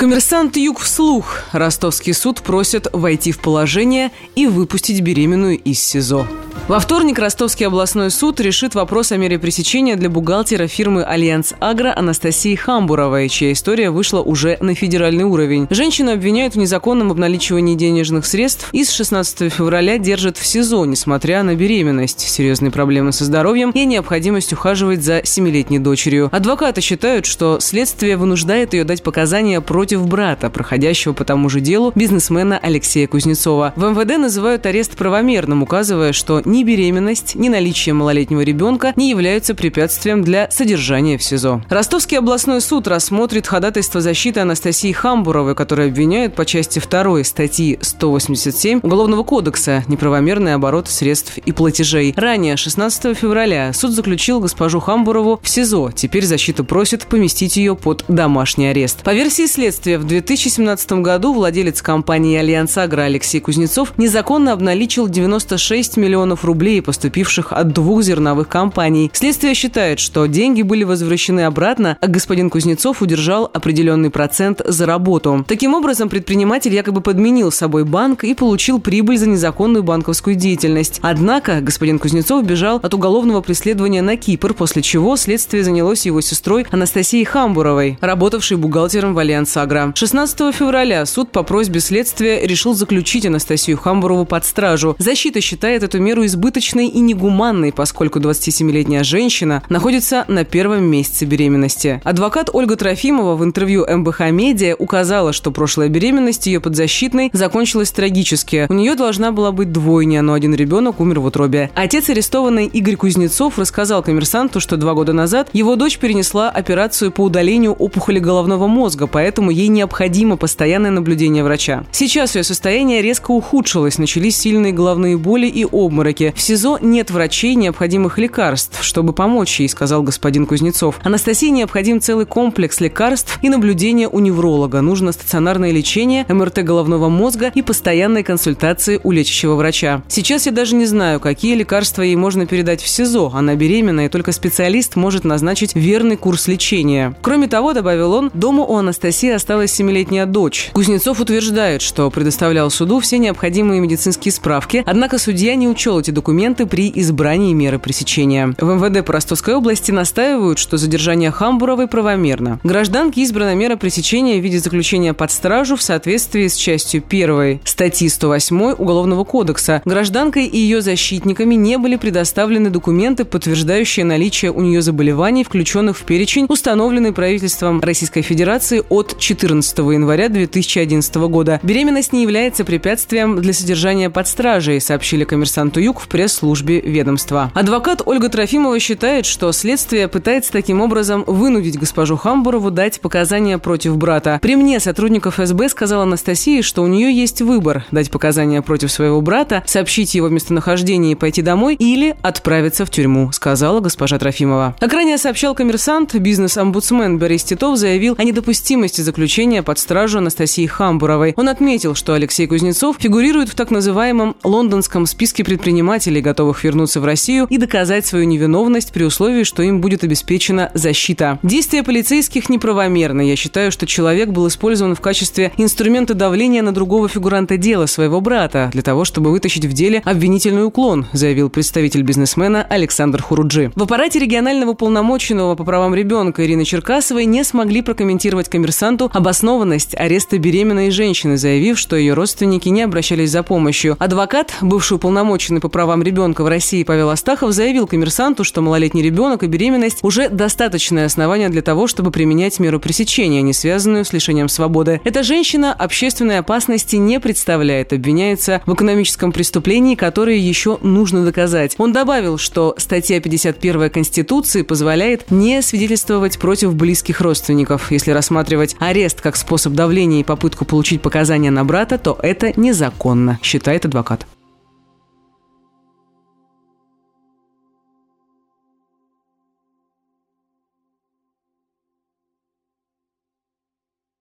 Коммерсант Юг вслух. Ростовский суд просит войти в положение и выпустить беременную из СИЗО. Во вторник Ростовский областной суд решит вопрос о мере пресечения для бухгалтера фирмы «Альянс Агро» Анастасии Хамбуровой, чья история вышла уже на федеральный уровень. Женщину обвиняют в незаконном обналичивании денежных средств и с 16 февраля держат в СИЗО, несмотря на беременность, серьезные проблемы со здоровьем и необходимость ухаживать за семилетней дочерью. Адвокаты считают, что следствие вынуждает ее дать показания против брата, проходящего по тому же делу бизнесмена Алексея Кузнецова. В МВД называют арест правомерным, указывая, что ни беременность, ни наличие малолетнего ребенка не являются препятствием для содержания в СИЗО. Ростовский областной суд рассмотрит ходатайство защиты Анастасии Хамбуровой, которую обвиняют по части 2 статьи 187 Уголовного кодекса «Неправомерный оборот средств и платежей». Ранее, 16 февраля, суд заключил госпожу Хамбурову в СИЗО. Теперь защита просит поместить ее под домашний арест. По версии следствия, в 2017 году владелец компании «Альянс Агро» Алексей Кузнецов незаконно обналичил 96 миллионов рублей, поступивших от двух зерновых компаний. Следствие считает, что деньги были возвращены обратно, а господин Кузнецов удержал определенный процент за работу. Таким образом, предприниматель якобы подменил собой банк и получил прибыль за незаконную банковскую деятельность. Однако господин Кузнецов бежал от уголовного преследования на Кипр, после чего следствие занялось его сестрой Анастасией Хамбуровой, работавшей бухгалтером в Альянс Агро. 16 февраля суд по просьбе следствия решил заключить Анастасию Хамбурову под стражу. Защита считает эту меру избыточной и негуманной, поскольку 27-летняя женщина находится на первом месяце беременности. Адвокат Ольга Трофимова в интервью МБХ Медиа указала, что прошлая беременность ее подзащитной закончилась трагически. У нее должна была быть двойня, но один ребенок умер в утробе. Отец арестованный Игорь Кузнецов рассказал коммерсанту, что два года назад его дочь перенесла операцию по удалению опухоли головного мозга, поэтому ей необходимо постоянное наблюдение врача. Сейчас ее состояние резко ухудшилось, начались сильные головные боли и обмороки. В СИЗО нет врачей, необходимых лекарств, чтобы помочь ей, сказал господин Кузнецов. Анастасии необходим целый комплекс лекарств и наблюдение у невролога. Нужно стационарное лечение, МРТ головного мозга и постоянные консультации у лечащего врача. Сейчас я даже не знаю, какие лекарства ей можно передать в СИЗО. Она беременна, и только специалист может назначить верный курс лечения. Кроме того, добавил он, дома у Анастасии осталась семилетняя дочь. Кузнецов утверждает, что предоставлял суду все необходимые медицинские справки, однако судья не учел эти документы при избрании меры пресечения. В МВД по Ростовской области настаивают, что задержание Хамбуровой правомерно. Гражданке избрана мера пресечения в виде заключения под стражу в соответствии с частью 1 статьи 108 Уголовного кодекса. Гражданкой и ее защитниками не были предоставлены документы, подтверждающие наличие у нее заболеваний, включенных в перечень, установленный правительством Российской Федерации от 14 января 2011 года. Беременность не является препятствием для содержания под стражей, сообщили коммерсанту Юг в пресс-службе ведомства. Адвокат Ольга Трофимова считает, что следствие пытается таким образом вынудить госпожу Хамбурову дать показания против брата. При мне сотрудников ФСБ сказала Анастасия, что у нее есть выбор – дать показания против своего брата, сообщить его местонахождение и пойти домой или отправиться в тюрьму, сказала госпожа Трофимова. Как ранее сообщал коммерсант, бизнес-омбудсмен Борис Титов заявил о недопустимости заключения под стражу Анастасии Хамбуровой. Он отметил, что Алексей Кузнецов фигурирует в так называемом лондонском списке предпринимателей, готовых вернуться в Россию и доказать свою невиновность при условии, что им будет обеспечена защита. Действия полицейских неправомерны. Я считаю, что человек был использован в качестве инструмента давления на другого фигуранта дела, своего брата, для того, чтобы вытащить в деле обвинительный уклон, заявил представитель бизнесмена Александр Хуруджи. В аппарате регионального полномоченного по правам ребенка Ирины Черкасовой не смогли прокомментировать коммерсанту обоснованность ареста беременной женщины, заявив, что ее родственники не обращались за помощью. Адвокат, бывший уполномоченный по правам ребенка в России Павел Астахов заявил коммерсанту, что малолетний ребенок и беременность уже достаточное основание для того, чтобы применять меру пресечения, не связанную с лишением свободы. Эта женщина общественной опасности не представляет, обвиняется в экономическом преступлении, которое еще нужно доказать. Он добавил, что статья 51 Конституции позволяет не свидетельствовать против близких родственников. Если рассматривать арест как способ давления и попытку получить показания на брата, то это незаконно, считает адвокат.